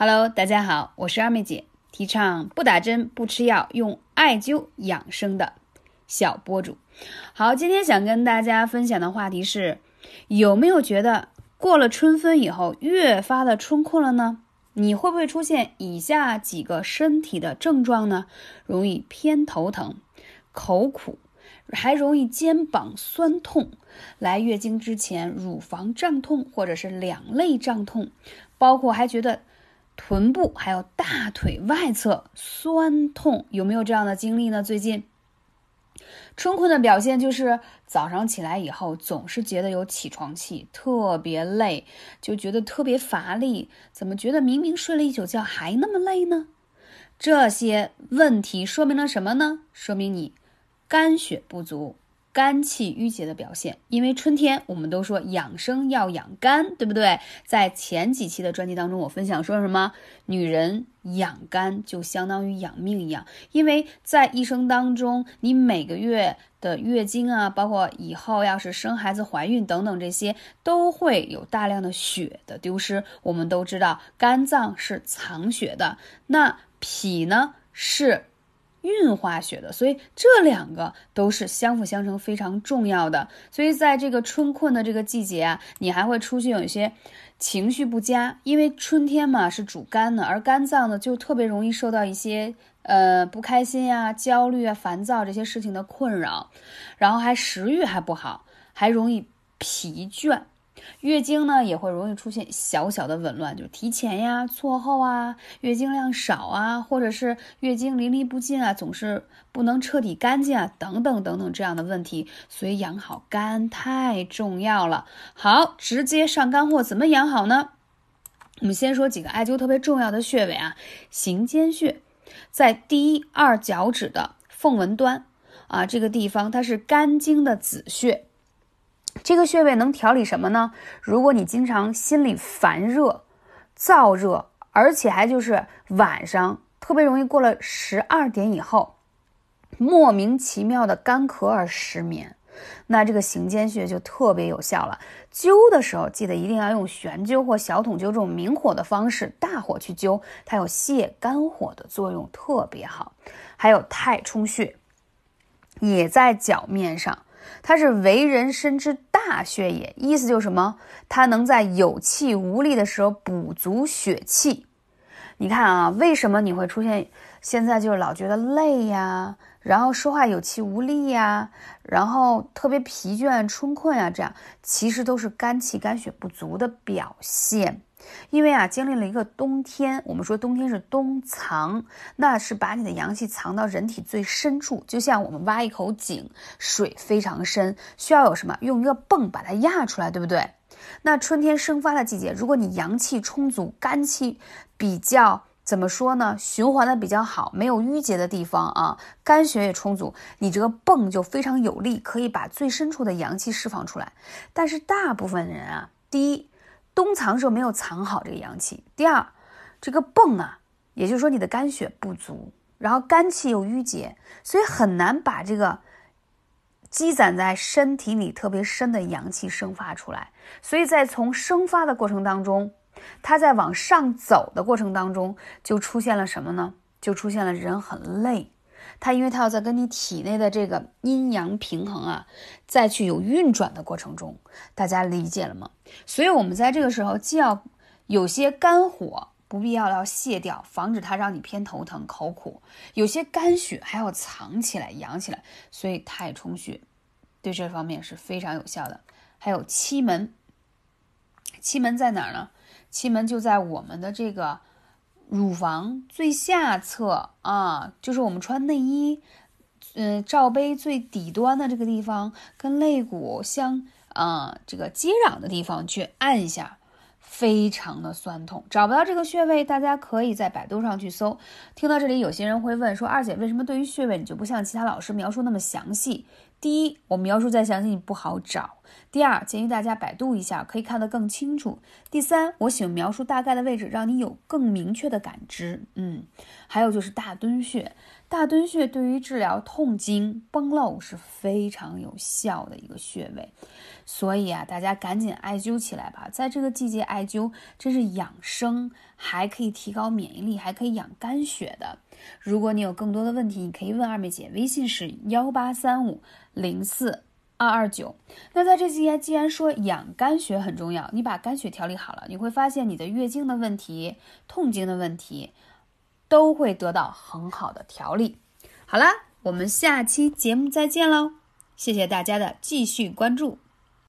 Hello，大家好，我是二妹姐，提倡不打针、不吃药，用艾灸养生的小博主。好，今天想跟大家分享的话题是：有没有觉得过了春分以后越发的春困了呢？你会不会出现以下几个身体的症状呢？容易偏头疼、口苦，还容易肩膀酸痛，来月经之前乳房胀痛或者是两肋胀痛，包括还觉得。臀部还有大腿外侧酸痛，有没有这样的经历呢？最近春困的表现就是早上起来以后总是觉得有起床气，特别累，就觉得特别乏力。怎么觉得明明睡了一宿觉还那么累呢？这些问题说明了什么呢？说明你肝血不足。肝气郁结的表现，因为春天我们都说养生要养肝，对不对？在前几期的专辑当中，我分享说什么？女人养肝就相当于养命一样，因为在一生当中，你每个月的月经啊，包括以后要是生孩子、怀孕等等这些，都会有大量的血的丢失。我们都知道，肝脏是藏血的，那脾呢是。运化血的，所以这两个都是相辅相成，非常重要的。所以在这个春困的这个季节啊，你还会出现有一些情绪不佳，因为春天嘛是主肝的，而肝脏呢就特别容易受到一些呃不开心呀、焦虑啊、烦躁这些事情的困扰，然后还食欲还不好，还容易疲倦。月经呢也会容易出现小小的紊乱，就提前呀、错后啊、月经量少啊，或者是月经淋漓不尽啊，总是不能彻底干净啊，等等等等这样的问题。所以养好肝太重要了。好，直接上干货，怎么养好呢？我们先说几个艾灸特别重要的穴位啊，行间穴在第一二脚趾的缝纹端啊，这个地方它是肝经的子穴。这个穴位能调理什么呢？如果你经常心里烦热、燥热，而且还就是晚上特别容易过了十二点以后，莫名其妙的干咳而失眠，那这个行间穴就特别有效了。灸的时候记得一定要用悬灸或小筒灸这种明火的方式，大火去灸，它有泻肝火的作用，特别好。还有太冲穴，也在脚面上。它是为人身之大穴也，意思就是什么？它能在有气无力的时候补足血气。你看啊，为什么你会出现现在就是老觉得累呀，然后说话有气无力呀，然后特别疲倦、春困啊，这样其实都是肝气、肝血不足的表现。因为啊，经历了一个冬天，我们说冬天是冬藏，那是把你的阳气藏到人体最深处，就像我们挖一口井，水非常深，需要有什么？用一个泵把它压出来，对不对？那春天生发的季节，如果你阳气充足，肝气比较怎么说呢？循环的比较好，没有淤结的地方啊，肝血也充足，你这个泵就非常有力，可以把最深处的阳气释放出来。但是大部分人啊，第一。冬藏时候没有藏好这个阳气。第二，这个泵啊，也就是说你的肝血不足，然后肝气又郁结，所以很难把这个积攒在身体里特别深的阳气生发出来。所以在从生发的过程当中，它在往上走的过程当中，就出现了什么呢？就出现了人很累。它因为它要在跟你体内的这个阴阳平衡啊，再去有运转的过程中，大家理解了吗？所以，我们在这个时候既要有些肝火不必要要泄掉，防止它让你偏头疼、口苦；有些肝血还要藏起来、养起来。所以，太冲穴对这方面是非常有效的。还有期门，期门在哪儿呢？期门就在我们的这个。乳房最下侧啊，就是我们穿内衣，嗯，罩杯最底端的这个地方，跟肋骨相啊这个接壤的地方去按一下，非常的酸痛。找不到这个穴位，大家可以在百度上去搜。听到这里，有些人会问说：“二姐，为什么对于穴位你就不像其他老师描述那么详细？”第一，我描述再详细你不好找；第二，建议大家百度一下，可以看得更清楚；第三，我喜欢描述大概的位置，让你有更明确的感知。嗯，还有就是大敦穴，大敦穴对于治疗痛经崩漏是非常有效的一个穴位，所以啊，大家赶紧艾灸起来吧，在这个季节艾灸真是养生还可以提高免疫力，还可以养肝血的。如果你有更多的问题，你可以问二妹姐，微信是幺八三五零四二二九。那在这期间，既然说养肝血很重要，你把肝血调理好了，你会发现你的月经的问题、痛经的问题都会得到很好的调理。好了，我们下期节目再见喽！谢谢大家的继续关注。